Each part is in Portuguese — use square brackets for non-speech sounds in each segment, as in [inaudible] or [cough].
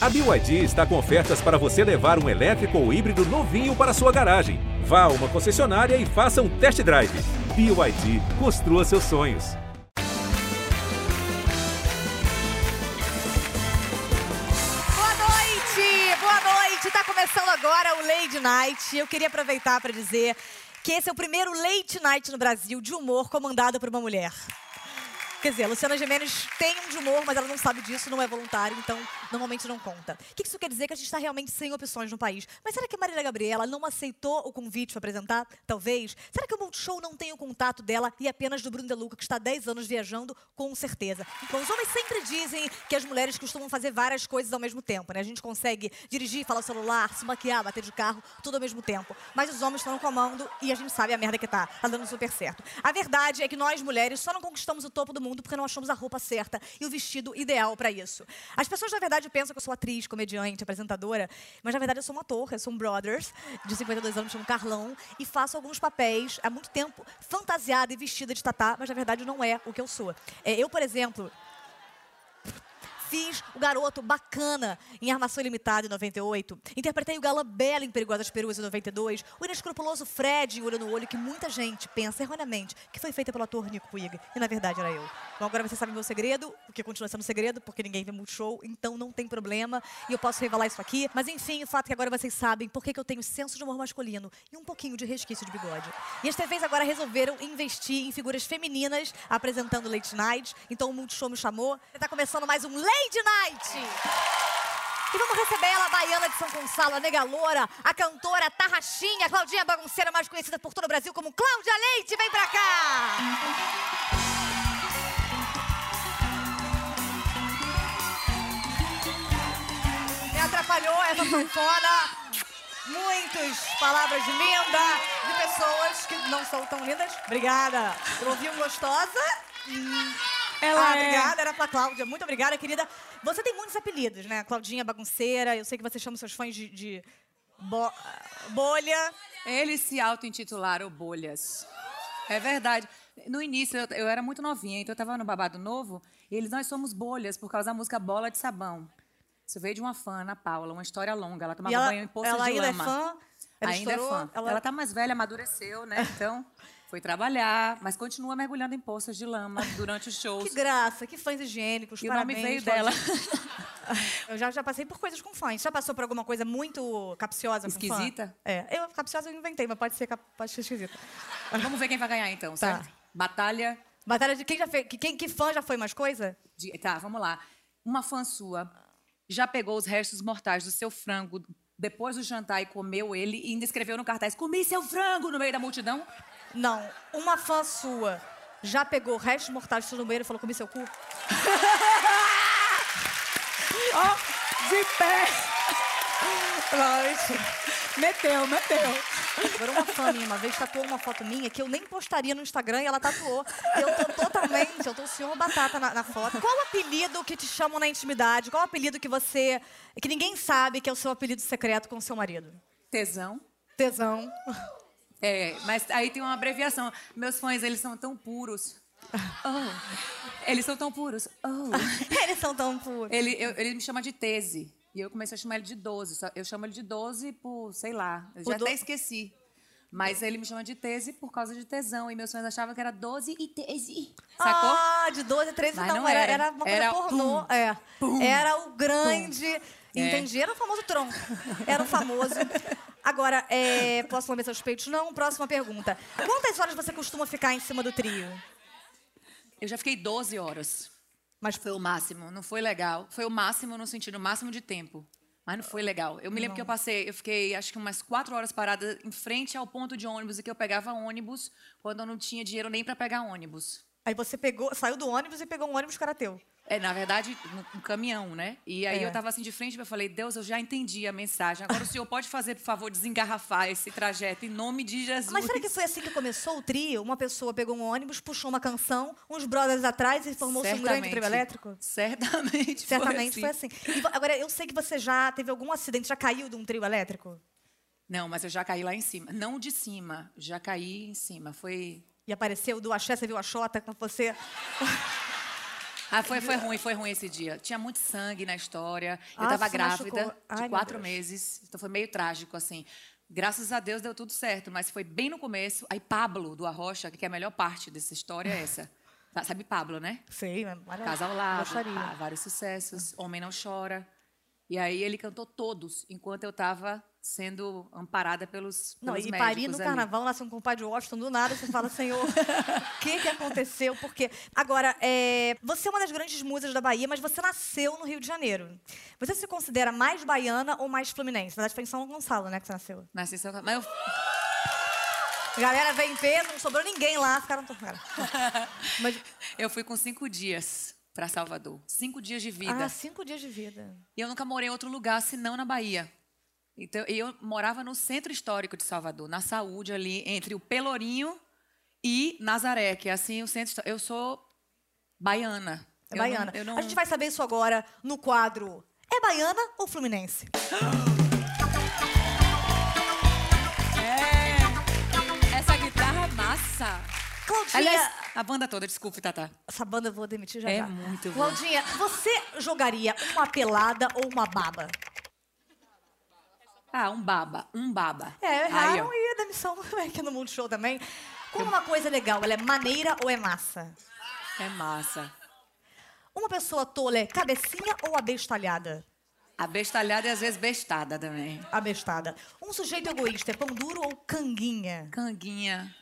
A BYD está com ofertas para você levar um elétrico ou híbrido novinho para sua garagem. Vá a uma concessionária e faça um test drive. BYD, construa seus sonhos. Boa noite! Boa noite! Tá começando agora o Lady Night. Eu queria aproveitar para dizer que esse é o primeiro Late Night no Brasil de humor comandado por uma mulher. Quer dizer, a Luciana Gimenez tem um de humor, mas ela não sabe disso, não é voluntário, então normalmente não conta. O que isso quer dizer? Que a gente está realmente sem opções no país. Mas será que a Marília Gabriela não aceitou o convite para apresentar? Talvez. Será que o Multishow não tem o contato dela e apenas do Bruno De Luca, que está há 10 anos viajando? Com certeza. Bom, os homens sempre dizem que as mulheres costumam fazer várias coisas ao mesmo tempo, né? A gente consegue dirigir, falar o celular, se maquiar, bater de carro, tudo ao mesmo tempo. Mas os homens estão no comando e a gente sabe a merda que tá. Tá dando super certo. A verdade é que nós, mulheres, só não conquistamos o topo do mundo porque não achamos a roupa certa e o vestido ideal para isso. As pessoas, na verdade, pensam que eu sou atriz, comediante, apresentadora, mas na verdade eu sou um ator, eu sou um brothers de 52 anos, chamo Carlão, e faço alguns papéis há muito tempo fantasiada e vestida de tatá, mas na verdade não é o que eu sou. É, eu, por exemplo, Fiz o garoto bacana em Armação Ilimitada em 98. Interpretei o galã belo em Perigosas Peruas em 92. O inescrupuloso Fred em Olho no Olho, que muita gente pensa erroneamente que foi feita pelo ator Nico Puig. E na verdade era eu. Bom, agora você sabe meu segredo, o que continua sendo segredo, porque ninguém vê Multishow, então não tem problema. E eu posso revelar isso aqui. Mas enfim, o fato é que agora vocês sabem por que eu tenho senso de humor masculino e um pouquinho de resquício de bigode. E as TVs agora resolveram investir em figuras femininas apresentando Late Night. Então o Multishow me chamou. Está começando mais um Lady Night! E vamos receber ela, a baiana de São Gonçalo, a nega loura, a cantora Tarraxinha, a Claudinha Bagunceira, mais conhecida por todo o Brasil como Cláudia Leite. Vem pra cá! Me atrapalhou essa sanfona. Muitas palavras lindas de pessoas que não são tão lindas. Obrigada. Eu ouvi um gostosa. Ela ah, é- obrigada, era pra Cláudia. Muito obrigada, querida. Você tem muitos apelidos, né? Claudinha Bagunceira. Eu sei que você chama seus fãs de, de bo- bolha. Eles se auto-intitularam Bolhas. É verdade. No início, eu, eu era muito novinha, então eu estava no Babado Novo, e eles, nós somos bolhas, por causa da música Bola de Sabão. Isso veio de uma fã, Ana Paula, uma história longa. Ela tomava ela, banho em poças ela de ainda lama. é fã. Ela ainda é estourou, fã. Ela... Ela... tá mais velha, amadureceu, né? Então, foi trabalhar, mas continua mergulhando em poças de lama durante os [laughs] shows. Que graça, que fãs higiênicos. E o nome parabéns, veio dela. [laughs] Eu já, já passei por coisas com fãs. Já passou por alguma coisa muito capciosa com fã? Esquisita? É. Eu, capciosa eu inventei, mas pode ser, pode ser esquisita. Vamos ver quem vai ganhar, então, certo? Tá. Batalha Batalha de quem já fez. que- Quem, que fã já foi mais coisa? de- Tá, vamos lá. Uma fã sua já pegou os restos mortais do seu frango depois do jantar e comeu ele e ainda escreveu no cartaz: Comi seu frango no meio da multidão? Não. Uma fã sua já pegou restos mortais do seu banheiro e falou: comi seu cu? [laughs] Ó, de pé! Meteu, meteu. Agora, uma fã minha, uma vez tatuou uma foto minha que eu nem postaria no Instagram e ela tatuou. Eu tô totalmente, eu tô o senhor batata na, na foto. Qual o apelido que te chamam na intimidade? Qual o apelido que você. que ninguém sabe que é o seu apelido secreto com o seu marido? Tesão. Tesão. É, mas aí tem uma abreviação. Meus fãs, eles são tão puros. Oh. Eles são tão puros. Oh. [laughs] Eles são tão puros. Ele, eu- ele me chama de Tese. E eu comecei a chamar ele de 12. Só- Eu chamo ele de 12 por, sei lá, eu Por já do- até esqueci. Mas ele me chama de Tese por causa de tesão. E meus fãs achavam que era 12 e Tese. Sacou? Ah, de 12 a 13 Mas não, não era, era. uma coisa Era pornô. pum, é. pum, era o grande. É. Entendi, era o famoso tronco. [laughs] Era o famoso. Agora, é, posso lamber seus peitos? Não. Próxima pergunta. Quantas horas você costuma ficar em cima do trio? Eu já fiquei 12 horas. Mas Foi o máximo. Não foi legal. Foi o máximo no sentido máximo de tempo. Mas não foi legal. Eu me lembro que eu passei, eu fiquei acho que umas quatro horas parada em frente ao ponto de ônibus e que eu pegava ônibus quando eu não tinha dinheiro nem para pegar ônibus. Aí você pegou, saiu do ônibus e pegou um ônibus que era teu. É, na verdade, um, um caminhão, né? E aí É. eu tava assim de frente e eu falei, Deus, eu já entendi a mensagem. Agora o senhor pode fazer, por favor, desengarrafar esse trajeto em nome de Jesus. Mas será que foi assim que começou o trio? Uma pessoa pegou um ônibus, puxou uma canção, uns brothers atrás e formou-se um grande trio elétrico? Certamente. Certamente foi assim. foi assim. E agora, eu sei que você já teve algum acidente, já caiu de um trio elétrico? Não, mas eu já caí lá em cima. Não de cima, já caí em cima. Foi. E apareceu do axé, você viu a Xota com você? [laughs] Ah, foi, foi ruim, foi ruim esse dia. Tinha muito sangue na história. Eu Ah, tava se grávida. Ai, de quatro meses. Então foi meio trágico, assim. Graças a Deus deu tudo certo, mas foi bem no começo. Aí Pablo, do Arrocha, que é a melhor parte dessa história, é essa. Tá, Sabe Pablo, né? Sei, mas Casa ao lado, vários sucessos, Homem Não Chora. E aí ele cantou todos, enquanto eu estava sendo amparada pelos, Não, pelos e médicos parir no ali. carnaval, nasce um compadre Washington, do nada você fala, Senhor, o [laughs] que, que aconteceu? Porque. Agora, é, você é uma das grandes musas da Bahia, mas você nasceu no Rio de Janeiro. Você se considera mais baiana ou mais fluminense? Na verdade, foi em São Gonçalo, né, que você nasceu. Nasci em São Mas eu, galera veio em peso, não sobrou ninguém lá, ficaram. Cara. [laughs] Mas, eu fui com cinco dias para Salvador. Cinco dias de vida. ah, cinco dias de vida. E eu nunca morei em outro lugar senão na Bahia. Então, e eu morava no centro histórico de Salvador, na saúde ali, entre o Pelourinho e Nazaré, que é assim o centro. Eu sou baiana. É Eu baiana. não- não- A gente vai saber isso agora no quadro. É baiana ou fluminense? É. Essa guitarra é massa. Claudinha. Aliás, a banda toda, desculpe, Tata. Essa banda eu vou demitir já É já. muito bom. Claudinha, você jogaria uma pelada ou uma baba? Ah, um baba, um baba. É, Aí, erraram ó. e a demissão aqui no Multishow também. Como uma coisa legal, ela é maneira ou é massa? É massa. Uma pessoa tola é cabecinha ou abestalhada? Abestalhada e às vezes bestada também. Abestada. Um sujeito egoísta é pão duro ou canguinha? Canguinha.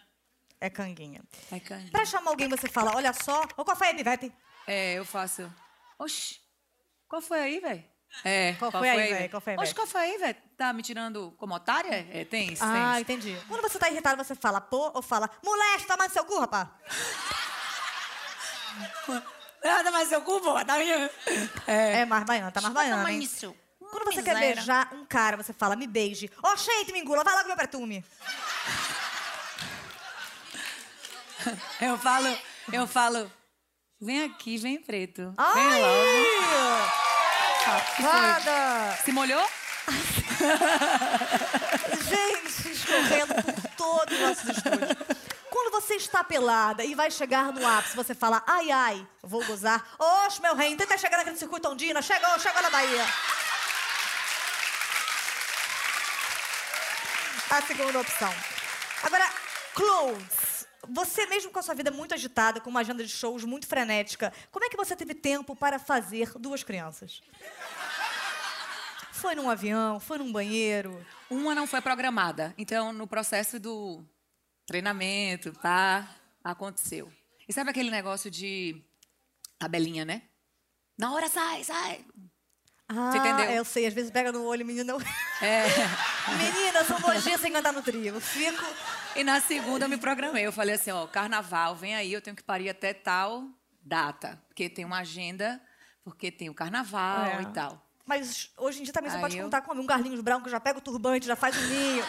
É canguinha. É canguinha. Pra chamar alguém, você fala, olha só, ô qual foi aí, Pivete? É, eu faço. Oxi, qual foi aí, velho? É, Qual foi aí, véi? Qual foi aí, véi? qual foi aí, velho? Tá me tirando como otária? É, tem isso, Ah, tem isso. entendi. Quando você tá irritado, você fala pô ou fala, moleque, toma no seu cu, rapaz? [laughs] Nada mais seu cu, pô, tá minha. É, mais baiana, tá mais baiana, hein? isso. Quando você quer beijar um cara, você fala, me beije. Ó, cheio, me engula, vai logo meu pretume. [laughs] Eu falo, eu falo, vem aqui, vem preto. Ai! Vem logo. Safada! Se molhou? [laughs] Gente, escorrendo por todo o nosso estúdio. Quando você está pelada e vai chegar no ápice, você fala, ai, ai, vou gozar. Oxe, meu rei, tenta chegar naquele circuito ondina. Chegou, chegou na Bahia. A segunda opção. Agora, clothes. Você mesmo com a sua vida muito agitada, com uma agenda de shows muito frenética, como é que você teve tempo para fazer duas crianças? Foi num avião? Foi num banheiro? Uma não foi programada. Então, no processo do treinamento, tá? Aconteceu. E sabe aquele negócio de tabelinha, né? Na hora sai, sai. Ah, entendeu? eu sei. Às vezes pega no olho, menina. eu- É. [laughs] Menina, são nojentas sem cantar no trio. Fico. E na segunda eu me programei. Eu falei assim, ó, carnaval, vem aí, eu tenho que parir até tal data. Porque tem uma agenda, porque tem o carnaval É. e tal. Mas hoje em dia também você Aí pode eu- contar com um Carlinhos Brown que já pega o turbante, já faz o ninho.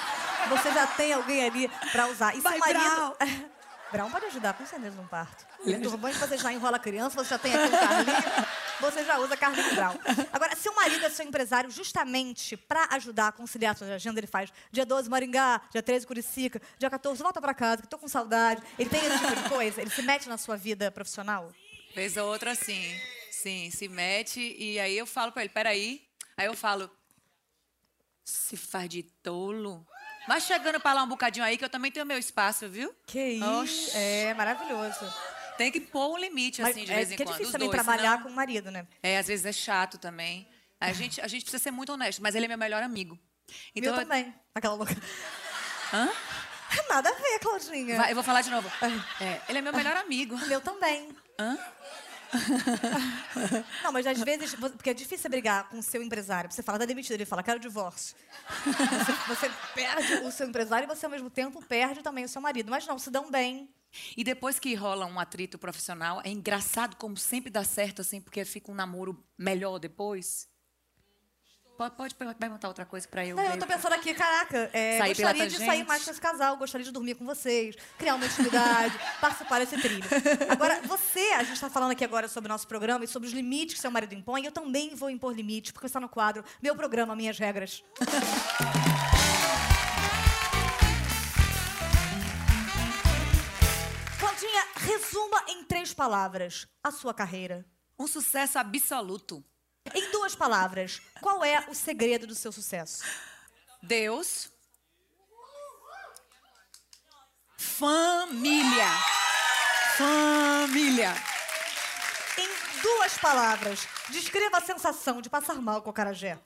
Você já tem alguém ali pra usar. E Vai, seu marido. [laughs] Brown pode ajudar, com certeza, no parto. O turbante você já enrola a criança, você já tem aqui Carlinhos, você já usa Carlinhos Brown. Agora, seu marido é seu empresário justamente pra ajudar a conciliar a sua agenda, ele faz dia 12 Maringá, dia 13 Curicica, dia 14 volta pra casa, que tô com saudade. Ele tem esse tipo de coisa? Ele se mete na sua vida profissional? Fez outra assim. Sim, se mete e aí eu falo pra ele, peraí. Aí eu falo, se faz de tolo. Vai chegando pra lá um bocadinho aí que eu também tenho meu espaço, viu? Que isso? Oxi. É maravilhoso. Tem que pôr um limite, assim, de é vez em é quando. difícil os também dois, trabalhar senão- com o marido, né? É, às vezes é chato também. A gente, a gente precisa ser muito honesto, mas ele é meu melhor amigo. Meu eu- também. Aquela louca. Hã? [laughs] Nada a ver, Claudinha. Vai, eu vou falar de novo. É, ele é meu melhor amigo. [laughs] Meu também. Hã? [laughs] Não, mas às vezes, porque é difícil você brigar com o seu empresário. Você fala, tá demitido, ele fala, quero divórcio. Você, você perde o seu empresário e você, ao mesmo tempo, perde também o seu marido. Mas não, se dão bem. E depois que rola um atrito profissional, é engraçado como sempre dá certo, assim, porque fica um namoro melhor depois. Pode, pode perguntar outra coisa pra eu Não, eu tô pensando aqui, caraca, é, Sair gostaria de sair tangente. mais com esse casal, gostaria de dormir com vocês, criar uma intimidade, [laughs] participar desse trilho. Agora, você, a gente tá falando aqui agora sobre o nosso programa e sobre os limites que seu marido impõe, eu também vou impor limites, porque está no quadro Meu Programa, Minhas Regras. [laughs] resuma em três palavras a sua carreira. Um sucesso absoluto. Em duas palavras, qual é o segredo do seu sucesso? Deus. Família. Família. Em duas palavras, descreva a sensação de passar mal com o carajé.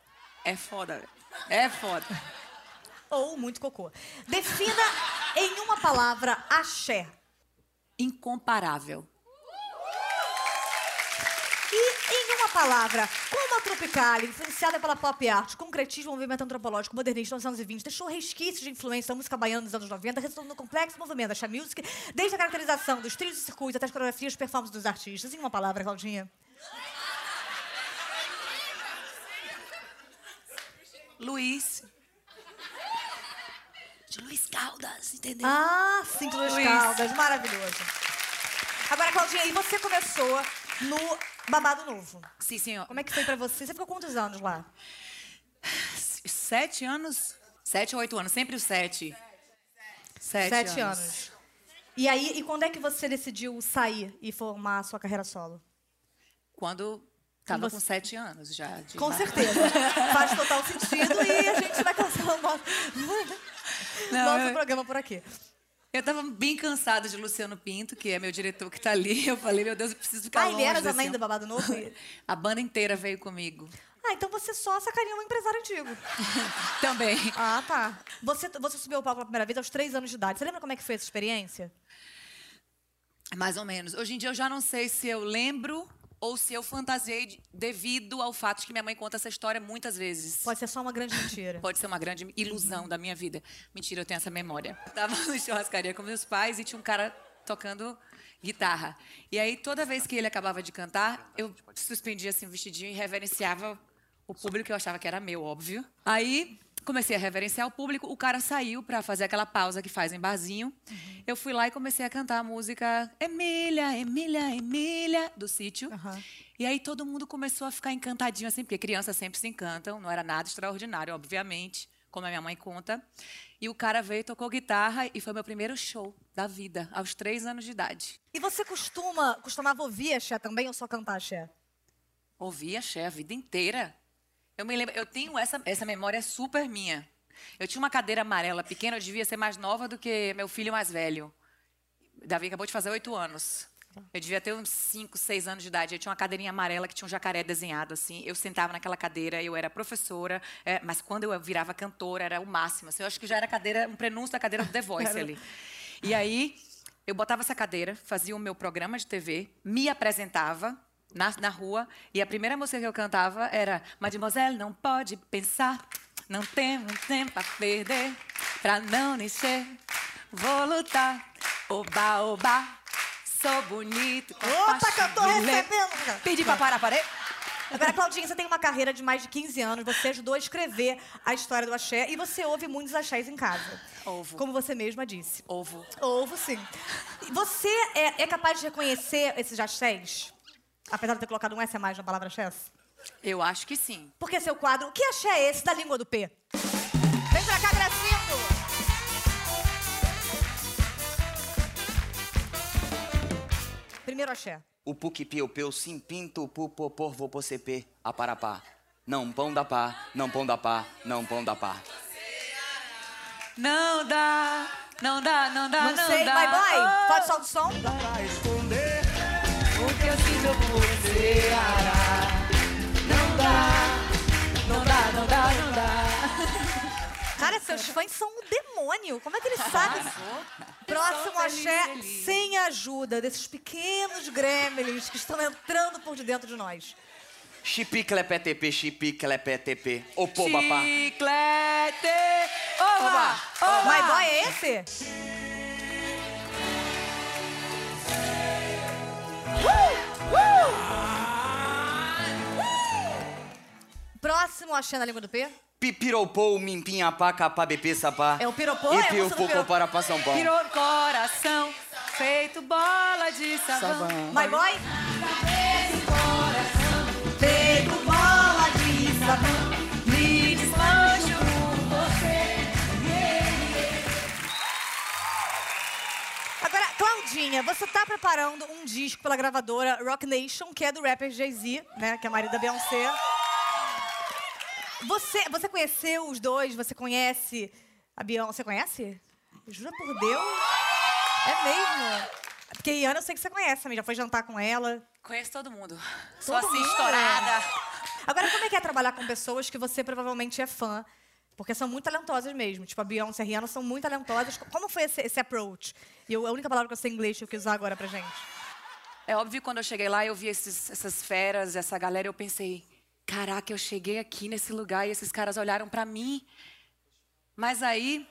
É foda. É foda. Ou muito cocô. Defina em uma palavra axé. Incomparável. E em uma palavra, como a Tropical, influenciada pela pop art, concretismo, movimento antropológico, modernista nos anos 20, deixou resquícios de influência da música baiana nos anos 90, resultando no complexo movimento da Music, desde a caracterização dos trilhos e circuitos até as coreografias e performances dos artistas. Em uma palavra, Claudinha. Luiz. De Luiz Caldas, entendeu? Ah, sim, Luiz Luiz. Caldas, maravilhoso. Agora, Claudinha, e você começou no Babado Novo. Sim, senhor. Como é que foi pra você? Você ficou quantos anos lá? Sete anos? Sete ou oito anos? Sempre os sete. Sete, Sete anos. E aí, e quando é que você decidiu sair e formar a sua carreira solo? Quando tava você- com sete anos já. de Com lá. certeza. [laughs] Faz total sentido e a gente vai cancelar o nosso, Não, nosso eu- programa por aqui. Eu tava bem cansada de Luciano Pinto, que é meu diretor que tá ali. [laughs] Eu falei, meu Deus, eu preciso ficar Ah, longe ele era também homem. do Babado Novo? [laughs] A banda inteira veio comigo. Ah, então você só sacaria um empresário antigo. [laughs] Também. Ah, tá. Você, você subiu ao palco pela primeira vez aos três anos de idade. Você lembra como é que foi essa experiência? Mais ou menos. Hoje em dia eu já não sei se eu lembro ou se eu fantasiei de- devido ao fato de que minha mãe conta essa história muitas vezes. Pode ser só uma grande mentira. Pode ser uma grande ilusão da minha vida. Mentira, eu tenho essa memória. Eu tava [laughs] no churrascaria com meus pais e tinha um cara tocando guitarra. E aí, toda vez que ele acabava de cantar, eu suspendia assim o vestidinho e reverenciava o público que eu achava que era meu, óbvio. Aí, comecei a reverenciar o público, o cara saiu pra fazer aquela pausa que faz em barzinho. Eu fui lá e comecei a cantar a música Emília, Emília, Emília, do sítio. Aham. E aí todo mundo começou a ficar encantadinho, assim, porque crianças sempre se encantam, não era nada extraordinário, obviamente, como a minha mãe conta. E o cara veio, tocou guitarra e foi meu primeiro show da vida, aos três anos de idade. E você costuma, costumava ouvir axé também ou só cantar axé? Ouvi axé a vida inteira. Eu me lembro, eu tenho essa, essa memória super minha. Eu tinha uma cadeira amarela pequena, eu devia ser mais nova do que meu filho mais velho. Davi acabou de fazer oito anos. Eu devia ter uns cinco, seis anos de idade. Eu tinha uma cadeirinha amarela que tinha um jacaré desenhado assim. Eu sentava naquela cadeira, eu era professora, é, mas quando eu virava cantora era o máximo. assim. eu acho que já era cadeira, um prenúncio da cadeira do The Voice ali. E aí eu botava essa cadeira, fazia o meu programa de TV, me apresentava na, na rua e a primeira música que eu cantava era Mademoiselle não pode pensar, não temos tempo a perder, pra não encher, vou lutar, oba, oba, sou bonito. Opa, que eu tô recebendo! Pedi pra parar, parei. Agora, Claudinha, você tem uma carreira de mais de 15 anos, você ajudou a escrever a história do axé e você ouve muitos axés em casa. Ovo. Como você mesma disse. Ovo. Ouvo, sim. Você é, é capaz de reconhecer esses axés? Apesar de ter colocado um S a mais na palavra axé? Eu acho que sim. Porque seu quadro, o que axé é esse da língua do P? Vem pra cá, Gracindo! Primeiro axé. O puc piu piu sim pinto pu po por vo po cp a para pá. Não pão da pá, não pão da pá, não pão da pá. Não dá, não dá, não dá, Não, não, sei, dá. my boy, Oh, pode soltar o som? Ara. Não dá, não dá, não dá, não dá. Cara, seus fãs são um demônio. Como é que eles sabem? Próximo feliz, axé sem a ajuda desses pequenos gremlins que estão entrando por de dentro de nós. Chipi clepé tp, chipi clepé tp. O pô papá. Chiclete, oba, oba. My boy é esse? Próximo axé na língua do P. Pipiropou, mimpinha pá, capá, bp, sapá. É o piropô? É a E pouco piropô. para pá São Paulo. Virou coração, feito bola de sabão. My boy? Feito bola de sabão. Me desmancho Agora, Claudinha, você tá preparando um disco pela gravadora Rock Nation, que é do rapper Jay-Z, né? Que é marido da Beyoncé. Você, você conheceu os dois? Você conhece a Beyoncé? Você conhece? Jura por Deus? É mesmo? Porque Rihanna eu sei que você conhece também. Já foi jantar com ela. Conheço todo mundo. Sou Todo assim, mundo? estourada. Agora, como é que é trabalhar com pessoas que você provavelmente é fã? Porque são muito talentosas mesmo. Tipo, a Beyoncé e a Rihanna são muito talentosas. Como foi esse, esse approach? E eu, a única palavra que eu sei em inglês que eu quis usar agora pra gente. É óbvio que quando eu cheguei lá, eu vi esses- essas feras, essa galera, eu pensei, caraca, eu cheguei aqui nesse lugar e esses caras olharam pra mim. Mas aí,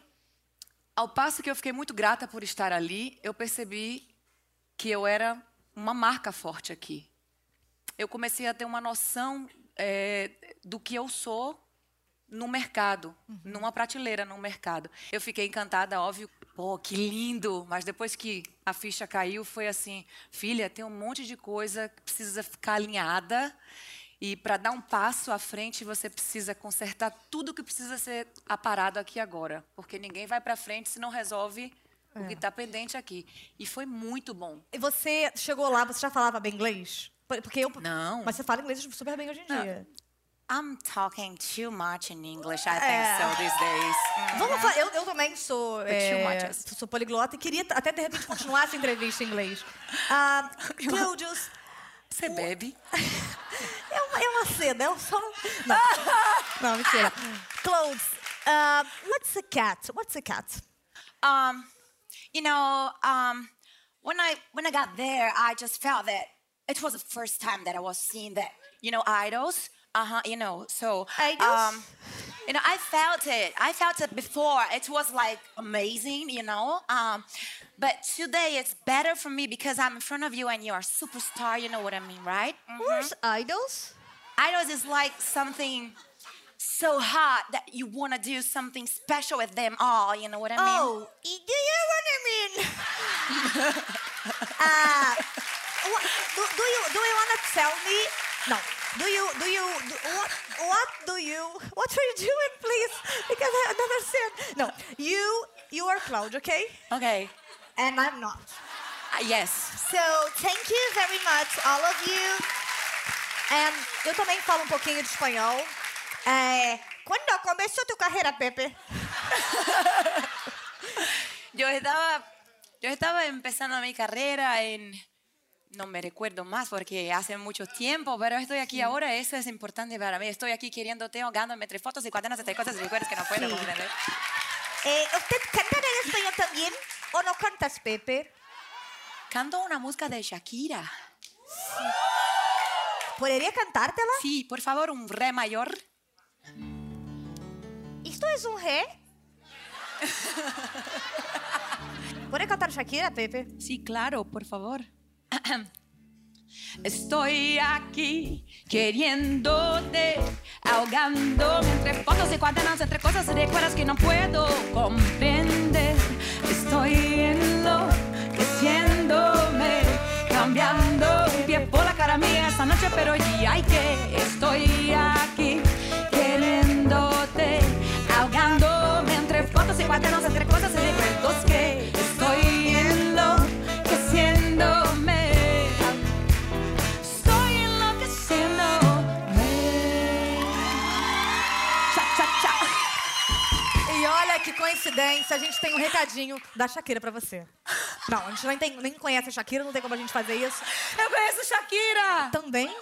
ao passo que eu fiquei muito grata por estar ali, eu percebi que eu era uma marca forte aqui. Eu comecei a ter uma noção é, do que eu sou no mercado, numa prateleira no mercado. Eu fiquei encantada, óbvio. Pô, que lindo! Mas depois que a ficha caiu, foi assim: filha, tem um monte de coisa que precisa ficar alinhada. E para dar um passo à frente, você precisa consertar tudo que precisa ser aparado aqui agora. Porque ninguém vai para frente se não resolve o que está pendente aqui. E foi muito bom. E você chegou lá, você já falava bem inglês? Por- Porque eu. Não. Mas você fala inglês super bem hoje em dia. I'm talking too much in English, I É. think so these days. Vamos fa- eu, eu também sou, too é, much. sou poliglota e queria até de repente continuar essa entrevista em inglês. [laughs] Ah, Claudius, Você bebe? [laughs] é uma, é uma seda, é um só. Não, [laughs] não mentira. Claudes, ah, what's a cat? What's a cat? Um, you know, um, when I when I got there, I just felt that it was the first time that I was seeing that, you know, idols. Uh huh. You know, so Idols? um, you know, I felt it. I felt it before. It was like amazing, you know. Um, but today it's better for me because I'm in front of you and you're a superstar. You know what I mean, right? Mhm. Where's idols? Idols is like something so hot that you want to do something special with them all. You know what I mean? Oh, do you what I mean? [laughs] uh, do, do you do you want to tell me? No. Do you do you do, what what do you what are you doing, please? Because I don't understand. No, you you are Cloud, okay? Okay. And I'm not. Uh, yes. So thank you very much, all of you. And eu também falo um pouquinho de espanhol. É, quando começou tua carreira, Pepe? [laughs] Yo estaba, yo estaba empezando mi carrera en, no me recuerdo más porque hace mucho tiempo, pero estoy aquí ahora, eso es importante para mí. Estoy aquí queriéndote, ahogándome entre fotos y cuadernos, entre cosas y recuerdos que no puedo Sí. comprender. Eh, ¿Usted canta en español también o no cantas, Pepe? Canto una música de Shakira. ¿Podría cantártela? Sí, por favor, un re mayor. ¿Esto es un re? [laughs] ¿Puede cantar Shakira, Pepe? Sí, claro, por favor. [clears throat] Estoy aquí queriéndote, ahogándome entre fotos y cuadernos, entre cosas y recuerdos que no puedo comprender. Estoy enloqueciéndome, cambiando pie por la cara mía esta noche, pero ya hay que estoy aquí coincidência, a gente tem um recadinho da Shakira pra você. Não, a gente nem, tem- nem conhece a Shakira, não tem como a gente fazer isso. Eu conheço Shakira! Também?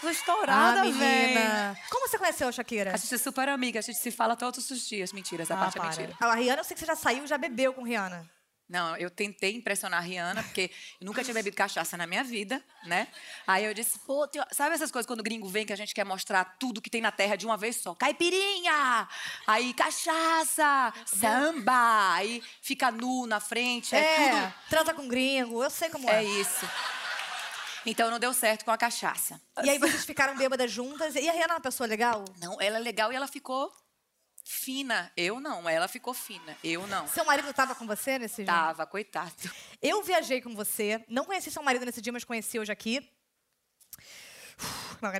Tô estourada, ah, menina. Como você conheceu a Shakira? A gente é super amiga, a gente se fala todos os dias. Mentira, essa Ah, parte é para. mentira. A Rihanna, eu sei que você já saiu, já bebeu com Rihanna. Não, eu tentei impressionar a Rihanna, porque eu nunca tinha bebido cachaça na minha vida, né? Aí eu disse, pô, tem- sabe essas coisas quando o gringo vem que a gente quer mostrar tudo que tem na terra de uma vez só? Caipirinha! Aí cachaça, samba, aí fica nu na frente, é, É, tudo. transa com gringo, eu sei como é. É isso. Então não deu certo com a cachaça. E aí vocês ficaram bêbadas juntas. E a Rihanna é uma pessoa legal? Não, ela é legal e ela ficou fina. Eu não, ela ficou fina. Eu não. Seu marido estava com você nesse dia? Tava, coitado. Eu viajei com você, não conheci seu marido nesse dia, mas conheci hoje aqui. Não,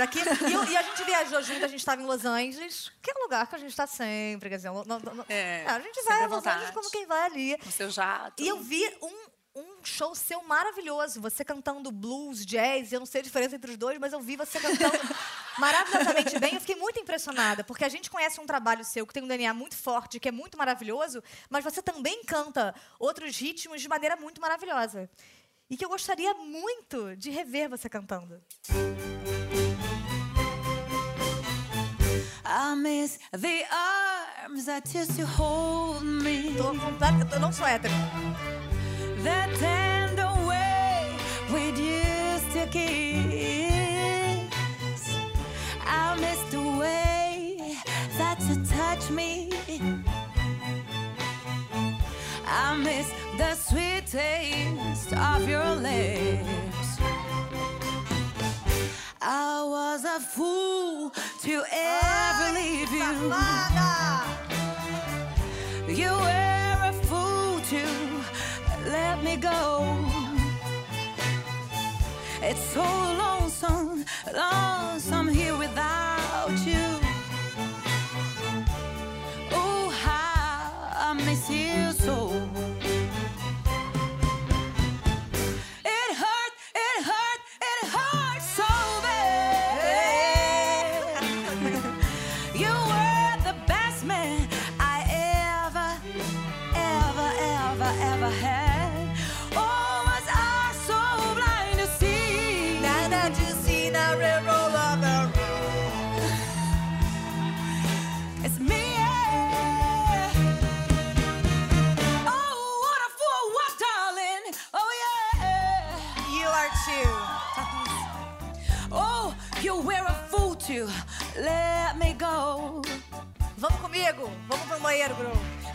aqui. E, eu- e a gente viajou junto, a gente estava em Los Angeles, que é um lugar que a gente está sempre, quer dizer, não- não- não- É, a gente vai à a Los Angeles como quem vai ali. Com seu jato. E eu vi um um show seu maravilhoso. Você cantando blues, jazz, eu não sei a diferença entre os dois, mas eu vi você cantando [laughs] maravilhosamente bem. Eu fiquei muito impressionada, porque a gente conhece um trabalho seu que tem um DNA muito forte, que é muito maravilhoso, mas você também canta outros ritmos de maneira muito maravilhosa. E que eu gostaria muito de rever você cantando. I miss the arms that used to hold me. Tô completa, eu não sou hétero. The tender way we used to kiss. I miss the way that you touch me. I miss the sweet taste of your lips. I was a fool to ever leave you. You were a fool to go. It's so lonesome, lonesome here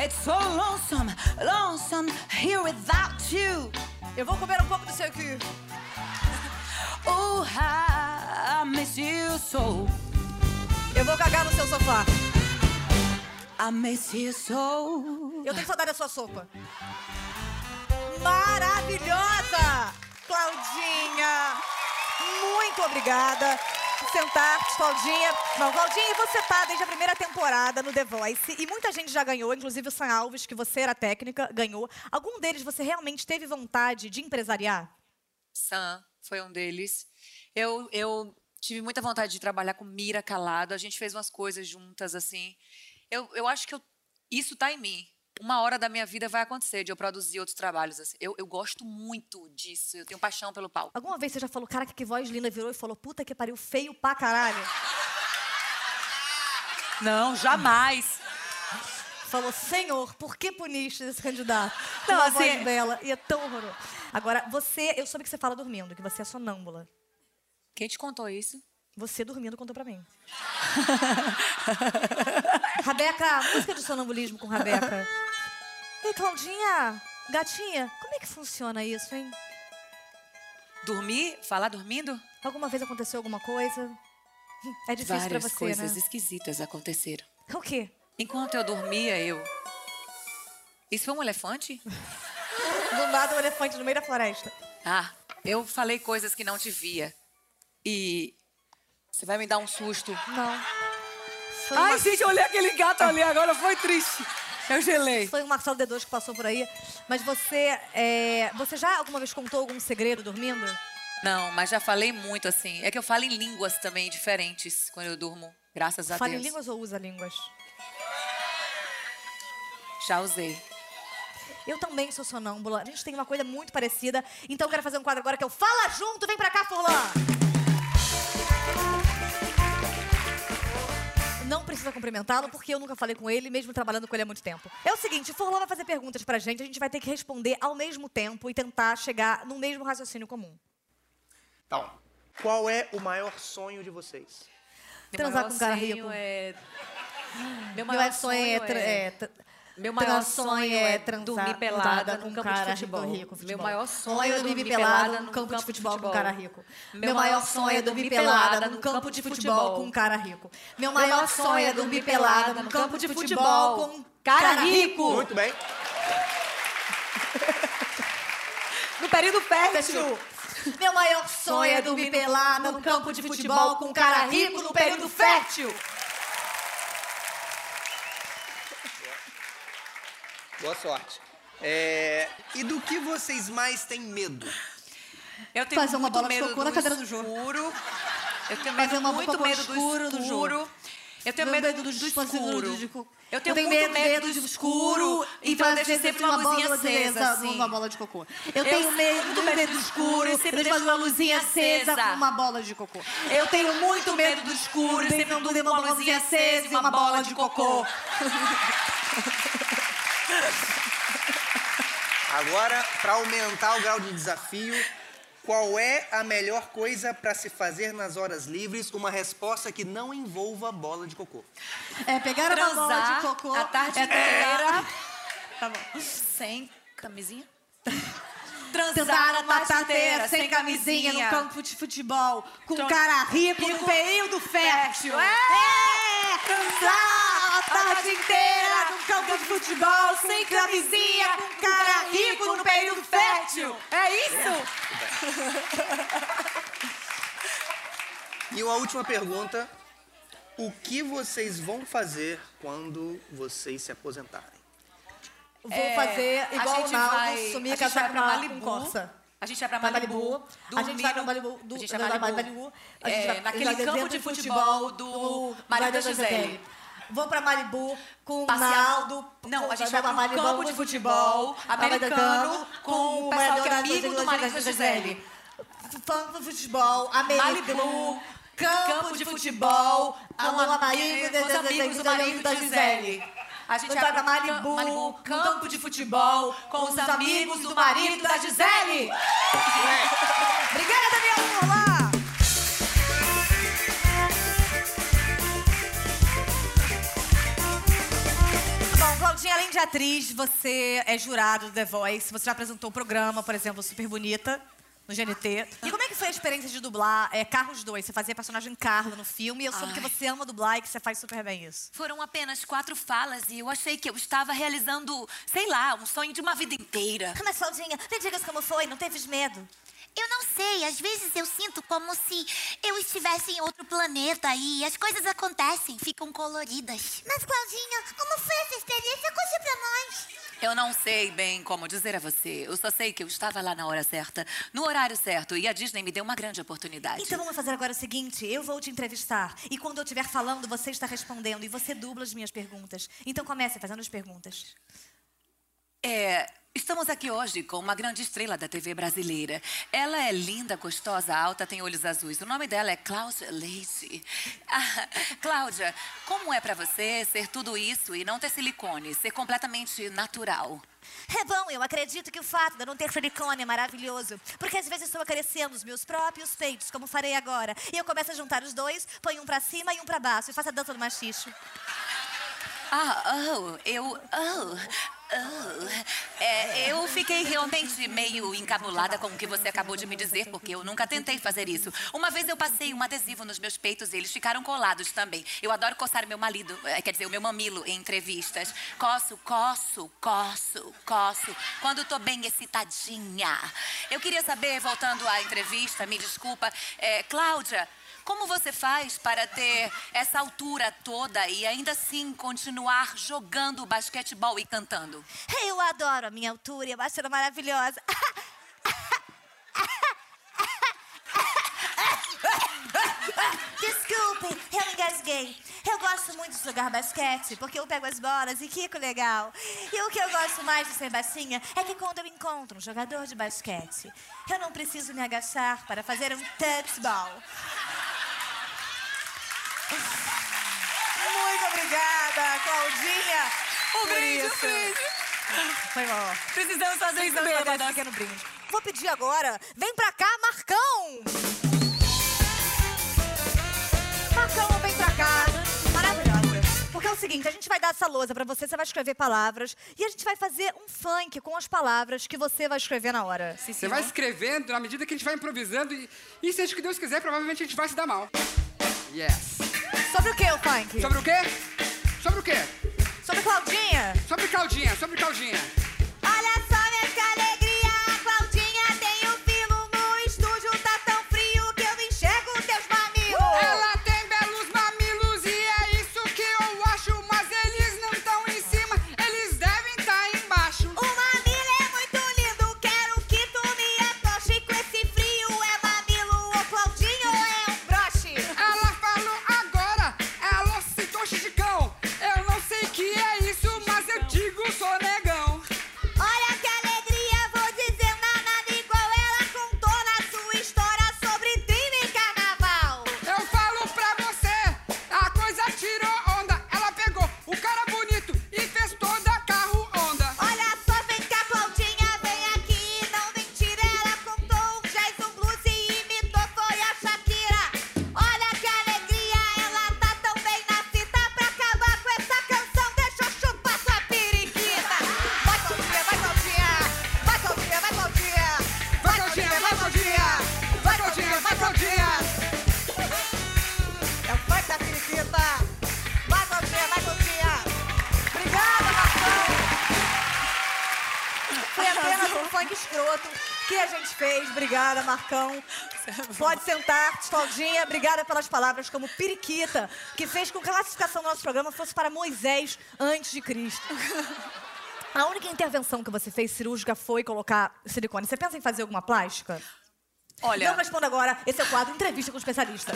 It's so lonesome, lonesome here without you. Eu vou comer um pouco do seu cu. Oh, I miss you so. Eu vou cagar no seu sofá. I miss you so. Eu tenho saudade da sua sopa. Maravilhosa! Claudinha! Muito obrigada sentar, Claudinha. Claudinha, e você tá desde a primeira temporada no The Voice e muita gente já ganhou, inclusive o Sam Alves, que você era técnica, ganhou. Algum deles você realmente teve vontade de empresariar? Sam foi um deles. Eu, eu tive muita vontade de trabalhar com Mira Calado. A gente fez umas coisas juntas, assim. Eu, eu acho que eu- isso tá em mim. Uma hora da minha vida vai acontecer de eu produzir outros trabalhos. Assim. Eu, eu gosto muito disso. Eu tenho paixão pelo palco. Alguma vez você já falou, cara, que voz linda, virou e falou, puta que pariu, feio pra caralho? Não, jamais. Falou, senhor, por que puniste esse candidato? Não, Uma assim, voz bela e é tão horroroso. Agora, você, eu soube que você fala dormindo, que você é sonâmbula. Quem te contou isso? Você dormindo contou pra mim. [laughs] Rabeca, música de sonambulismo com Rabeca. Ei, Claudinha, gatinha, como é que funciona isso, hein? Dormir? Falar dormindo? Alguma vez aconteceu alguma coisa? É difícil Várias pra você, coisas né? esquisitas aconteceram. O quê? Enquanto eu dormia, eu. Isso foi um elefante? [laughs] Do nada um elefante no meio da floresta. Ah, eu falei coisas que não devia. E. Você vai me dar um susto. Não. Foi, Ai, uma- gente, olhei aquele gato ali agora, foi triste. [laughs] Eu gelei. foi o Marcelo D2 que passou por aí. Mas você, é, você já alguma vez contou algum segredo dormindo? Não, mas já falei muito assim. É que eu falo em línguas também diferentes quando eu durmo. Graças a Fala em Deus. línguas ou usa línguas? Já usei. Eu também sou sonâmbula. A gente tem uma coisa muito parecida. Então eu quero fazer um quadro agora que é o Fala Junto. Vem pra cá, Furlan! Não precisa cumprimentá-lo, porque eu nunca falei com ele, mesmo trabalhando com ele há muito tempo. É o seguinte, o Furlan vai fazer perguntas pra gente, a gente vai ter que responder ao mesmo tempo e tentar chegar no mesmo raciocínio comum. Então, qual é o maior sonho de vocês? Meu Transar maior com um cara sonho rico. É... Meu Meu maior sonho é... tra- é tra- Meu maior sonho é transar dormir pelada com num um campo de cara futebol. rico, futebol. Meu maior sonho é é dormir pelada num campo de futebol com um cara rico. Meu maior sonho é dormir pelada num campo de futebol com um cara rico. Meu maior sonho é dormir pelada num campo de futebol com um cara rico. Muito bem. No período fértil. Meu maior sonho é dormir pelada num campo de futebol com um cara rico no período fértil. Boa sorte. É, e do que vocês mais têm medo? Eu tenho Fazer uma muito bola de medo cocô do na cadeira do Jô. escuro. Eu tenho Fazer medo, uma muito cocô medo do escuro do escuro. Eu tenho Meu medo do, dos escuro. de Eu tenho, tenho muito medo, medo de escuro então eu fazer deixo sempre uma luzinha acesa, assim. numa bola de cocô. Eu, Eu tenho medo, muito medo do escuro e e sempre deixo uma luzinha acesa acesa. com uma bola de cocô. Eu tenho muito medo do escuro e sempre durmo uma luzinha acesa e uma bola de cocô. [laughs] Agora, para aumentar o grau de desafio, qual é a melhor coisa para se fazer nas horas livres? Uma resposta que não envolva bola de cocô. É pegar uma bola de Transar cocô. a tarde é inteira. Tá bom. Sem camisinha? Transar uma tateira sem camisinha no campo de futebol com um cara rico no período fértil. É! Transar a tarde inteira no campo de futebol sem camisinha com cara rico no período fértil. É isso? E uma última pergunta: o que vocês vão fazer quando vocês se aposentarem? Vou É, fazer igual o gente Naldo, vai- sumir a e gente casar vai pra com Corsa. A gente vai pra Malibu. A gente vai pra Malibu. Do, a gente vai pra Malibu. A gente É, vai naquele vai campo de futebol do marido da Gisele. Vou pra Malibu com o Naldo. Não, com- a gente vai pra Malibu campo de futebol americano com o pessoal que é amigo do marido da Gisele. Campo de futebol americano. Campo de futebol com o marido com os amigos do marido da Gisele. A gente vai pra Malibu, Malibu, campo de futebol com os amigos do marido da Gisele. Obrigada, Daniel Claudinha, além de atriz, você é jurado do The Voice. Você já apresentou o programa, por exemplo, Super Bonita, no GNT. E como é que foi a experiência de dublar é, Carros 2? Você fazia personagem Carla no filme. E eu soube que você ama dublar e que você faz super bem isso. Foram apenas quatro falas e eu achei que eu estava realizando, sei lá, um sonho de uma vida inteira. Mas, Claudinha, me digas como foi. Não teve medo? Eu não sei, às vezes eu sinto como se eu estivesse em outro planeta e as coisas acontecem, ficam coloridas. Mas, Claudinha, como foi essa experiência? Conte pra nós. Eu não sei bem como dizer a você. Eu só sei que eu estava lá na hora certa, no horário certo, e a Disney me deu uma grande oportunidade. Então vamos fazer agora o seguinte: eu vou te entrevistar. E quando eu estiver falando, você está respondendo. E você dubla as minhas perguntas. Então comece fazendo as perguntas. É, estamos aqui hoje com uma grande estrela da TV brasileira. Ela é linda, gostosa, alta, tem olhos azuis. O nome dela é Cláudia Leite. [laughs] Ah, Cláudia, como é pra você ser tudo isso e não ter silicone, ser completamente natural? É bom, eu acredito que o fato de eu não ter silicone é maravilhoso. Porque às vezes estou acariciando os meus próprios peitos, como farei agora. E eu começo a juntar os dois, ponho um pra cima e um pra baixo. E faço a dança do machicho. Ah, oh, eu. Oh, oh. É, eu fiquei realmente meio encabulada com o que você acabou de me dizer, porque eu nunca tentei fazer isso. Uma vez eu passei um adesivo nos meus peitos e eles ficaram colados também. Eu adoro coçar meu marido, eh, quer dizer, o meu mamilo em entrevistas. Coço, coço, coço, coço, quando tô bem excitadinha. Eu queria saber, voltando à entrevista, me desculpa, é, Cláudia. Como você faz para ter essa altura toda e ainda assim continuar jogando basquetebol e cantando? Eu adoro a minha altura e eu acho ela maravilhosa. Desculpe, eu engasguei. Eu gosto muito de jogar basquete, porque eu pego as bolas e quico legal. E o que eu gosto mais de ser baixinha é que quando eu encontro um jogador de basquete, eu não preciso me agachar para fazer um touchball. Muito obrigada, Claudinha. O por brinde, o isso. brinde. Foi mal. Precisamos fazer isso Precisamos fazer esse pequeno brinde. Vou pedir agora, vem pra cá, Marcão! Marcão, vem pra cá. Maravilhosa. Porque é o seguinte, a gente vai dar essa lousa pra você, você vai escrever palavras e a gente vai fazer um funk com as palavras que você vai escrever na hora. Você vai escrevendo na medida que a gente vai improvisando e, e seja o que Deus quiser, provavelmente a gente vai se dar mal. Yes. Sobre o que o funk? Sobre o quê? Sobre o quê? Sobre Claudinha. Sobre Claudinha, sobre Claudinha. Claudinha. Obrigada pelas palavras como periquita, que fez com que a classificação do nosso programa fosse para Moisés antes de Cristo. A única intervenção que você fez cirúrgica foi colocar silicone. Você pensa em fazer alguma plástica? Olha- Não responda agora. Esse é o quadro Entrevista com o Especialista.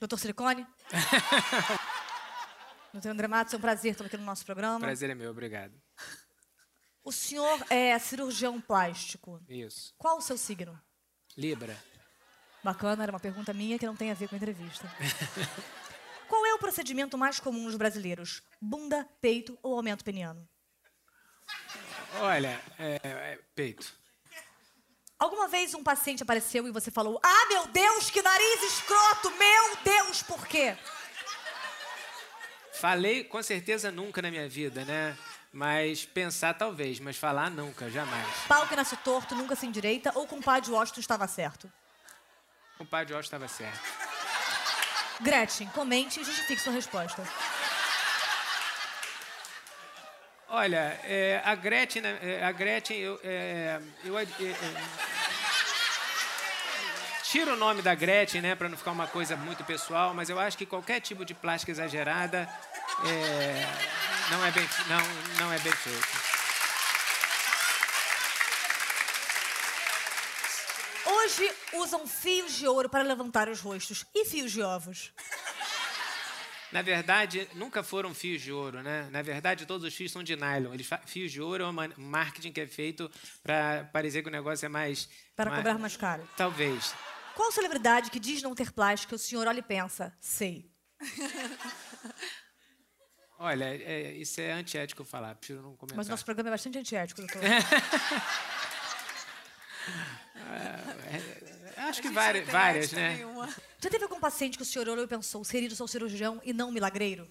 Doutor Silicone? [laughs] Doutor André Matos, é um prazer estar aqui no nosso programa. Prazer é meu, obrigado. O senhor é cirurgião plástico. Isso. Qual o seu signo? Libra. Bacana, era uma pergunta minha que não tem a ver com a entrevista. [laughs] Qual é o procedimento mais comum nos brasileiros? Bunda, peito ou aumento peniano? Olha, é, é, peito. Alguma vez um paciente apareceu e você falou: Ah, meu Deus, que nariz escroto! Meu Deus, por quê? Falei com certeza nunca na minha vida, né? Mas pensar talvez, mas falar nunca, jamais. Pau que nasce torto, nunca se endireita ou com pai de Washington estava certo? O pai de Osh estava certo. Gretchen, comente e justifique sua resposta. Olha, é, a Gretchen, né, é, a Gretchen, eu, é, eu é, é, tiro o nome da Gretchen, né, para não ficar uma coisa muito pessoal, mas eu acho que qualquer tipo de plástica exagerada é, não é bem, não, não é bem feito. Hoje usam fios de ouro para levantar os rostos e fios de ovos. Na verdade, nunca foram fios de ouro, né? Na verdade, todos os fios são de nylon. Eles fios de ouro é um marketing que é feito para parecer que o negócio é mais Para cobrar mais caro. Talvez. Qual celebridade que diz não ter plástica o senhor olha e pensa? Sei. [laughs] Olha, é, isso é antiético falar, prefiro não comentar. Mas o nosso programa é bastante antiético, doutor. [laughs] Acho que várias, várias né? Já teve algum paciente que o senhor olhou e pensou, seria do seu cirurgião e não milagreiro?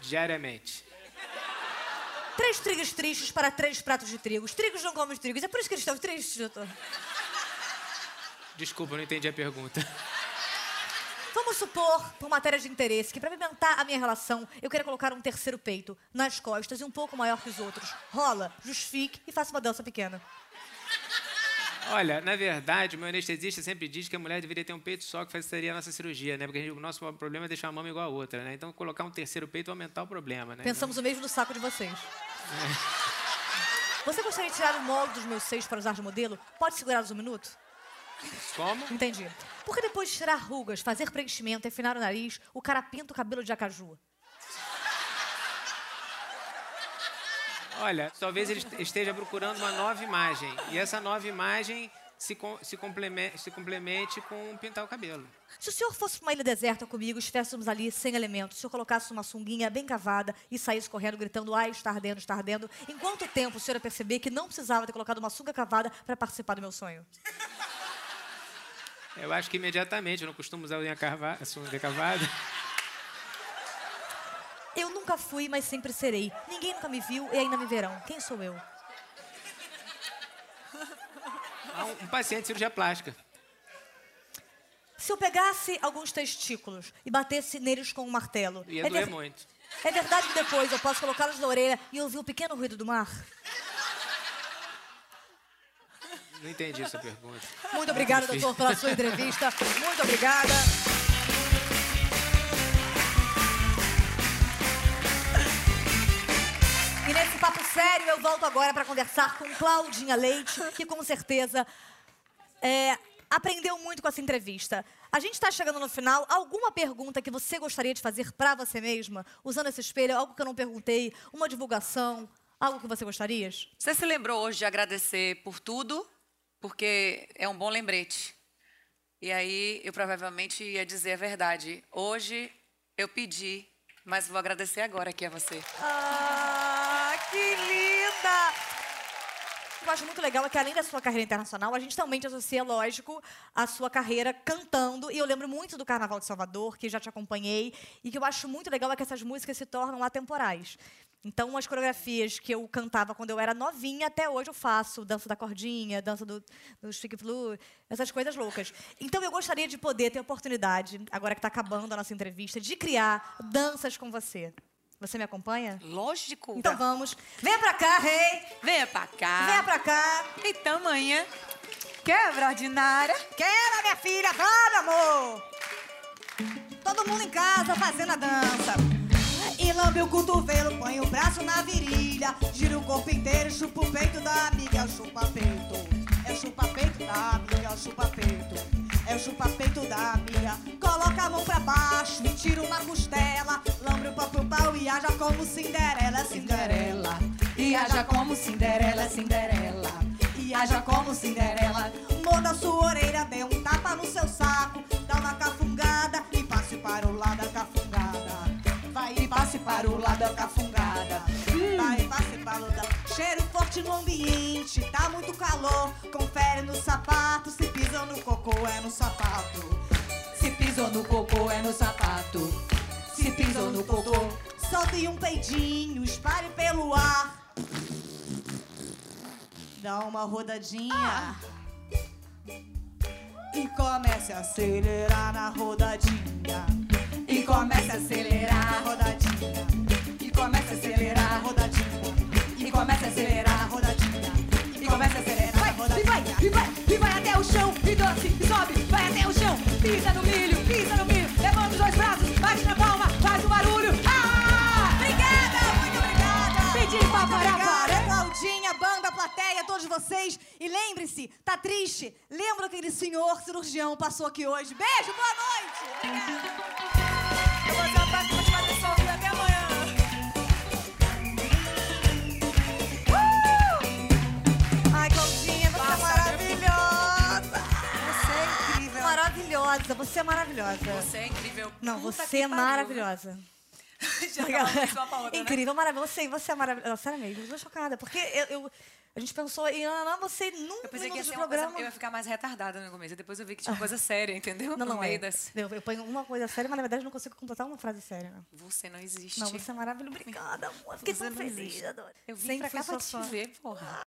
Diariamente. Três trigos tristes para três pratos de trigo. Os trigos não comem os trigos. É por isso que eles estão tristes, doutor. Desculpa, não entendi a pergunta. Vamos supor, por matéria de interesse, que para pimentar a minha relação, eu queira colocar um terceiro peito nas costas e um pouco maior que os outros. Rola, justifique e faça uma dança pequena. Olha, na verdade, o meu anestesista sempre diz que a mulher deveria ter um peito só que facilitaria a nossa cirurgia, né? Porque gente- o nosso problema é deixar uma mama igual a outra, né? Então, colocar um terceiro peito vai aumentar o problema, né? Pensamos o mesmo no saco de vocês. Você gostaria de tirar o molde dos meus seios para usar de modelo? Pode segurar um minuto? Como? Entendi. Porque depois de tirar rugas, fazer preenchimento e afinar o nariz, o cara pinta o cabelo de acaju. Olha, talvez ele est- esteja procurando uma nova imagem. E essa nova imagem se, com- se, complemente, se complemente com pintar o cabelo. Se o senhor fosse para uma ilha deserta comigo, estivéssemos ali sem elementos, se eu colocasse uma sunguinha bem cavada e saísse correndo gritando, ai, está ardendo, está ardendo, em quanto tempo o senhor ia perceber que não precisava ter colocado uma sunga cavada para participar do meu sonho? Eu acho que imediatamente, eu não costumo usar unha carva- sunga cavada. Eu nunca fui, mas sempre serei. Ninguém nunca me viu e ainda me verão. Quem sou eu? Há um, um paciente de cirurgia plástica. Se eu pegasse alguns testículos e batesse neles com um martelo, Ia é, doer ver- muito. é verdade que depois eu posso colocá-los na orelha e ouvir o pequeno ruído do mar? Não entendi essa pergunta. Muito obrigada, doutor, pela sua entrevista. Muito obrigada. E nesse papo sério, eu volto agora para conversar com Claudinha Leite, que com certeza é, aprendeu muito com essa entrevista. A gente está chegando no final. Alguma pergunta que você gostaria de fazer para você mesma, usando esse espelho? Algo que eu não perguntei? Uma divulgação? Algo que você gostaria? Você se lembrou hoje de agradecer por tudo, porque é um bom lembrete. E aí eu provavelmente ia dizer a verdade. Hoje eu pedi, mas vou agradecer agora aqui a você. Ah, que linda! Eu acho muito legal é que, além da sua carreira internacional, a gente também te associa, lógico, a sua carreira cantando. E eu lembro muito do Carnaval de Salvador, que já te acompanhei. E que eu acho muito legal é que essas músicas se tornam atemporais. Então, as coreografias que eu cantava quando eu era novinha, até hoje eu faço. Dança da cordinha, dança do, do stick flu, essas coisas loucas. Então, eu gostaria de poder ter a oportunidade, agora que está acabando a nossa entrevista, de criar danças com você. Você me acompanha? Lógico. Então vamos. Venha pra cá, rei. Venha pra cá. Venha pra cá. Então, manhã. Quebra ordinária. Quebra, minha filha. Vamos, amor. Todo mundo em casa fazendo a dança. E lambe o cotovelo, põe o braço na virilha. Gira o corpo inteiro, chupa o peito da amiga. É chupa-peito. É chupa-peito da amiga. É chupa-peito. É chupa-peito da amiga. Coloca a mão pra baixo e tira uma costela. Lambe o pau pro pau e haja como Cinderela. Cinderela. E haja como Cinderela, Cinderela. E haja como Cinderela. Morda sua orelha, dê um tapa no seu saco. Dá uma cafungada Forte no ambiente, tá muito calor. Confere no sapato, se pisou no cocô é no sapato. Se pisou no cocô é no sapato. Se pisou no cocô, solte um peidinho, espalhe pelo ar. Dá uma rodadinha. E comece a acelerar na rodadinha. E comece a acelerar na rodadinha. E comece a acelerar na rodadinha. E comece a acelerar chão. E doce, e sobe, vai até o chão. Pisa no milho, pisa no milho. Levanta os dois braços, bate na palma, faz um barulho. Ah! Obrigada, muito obrigada. Pedi pra parar. Claudinha, banda, plateia, todos vocês. E lembre-se, tá triste? Lembra aquele senhor cirurgião passou aqui hoje. Beijo, boa noite. Obrigada. Maravilhosa, você é maravilhosa. Você é incrível. Não, Puta você é pariu. maravilhosa. [laughs] Já uma outra, né? Incrível, maravilhosa. Você, você é maravilhosa. Sério mesmo, eu tô chocada. Porque eu, eu- a gente pensou em amar você num Eu pensei que ia ser uma coisa, programa. eu ia ficar mais retardada no começo. Depois eu vi que tinha uma coisa séria, entendeu? Não, não é. das... Eu, eu ponho uma coisa séria, mas na verdade eu não consigo completar uma frase séria. Não, Você não existe. não você é maravilhosa. Obrigada, amor. Fiquei Você tão feliz. adoro. Eu vim Sempre pra cá pra te ver, porra.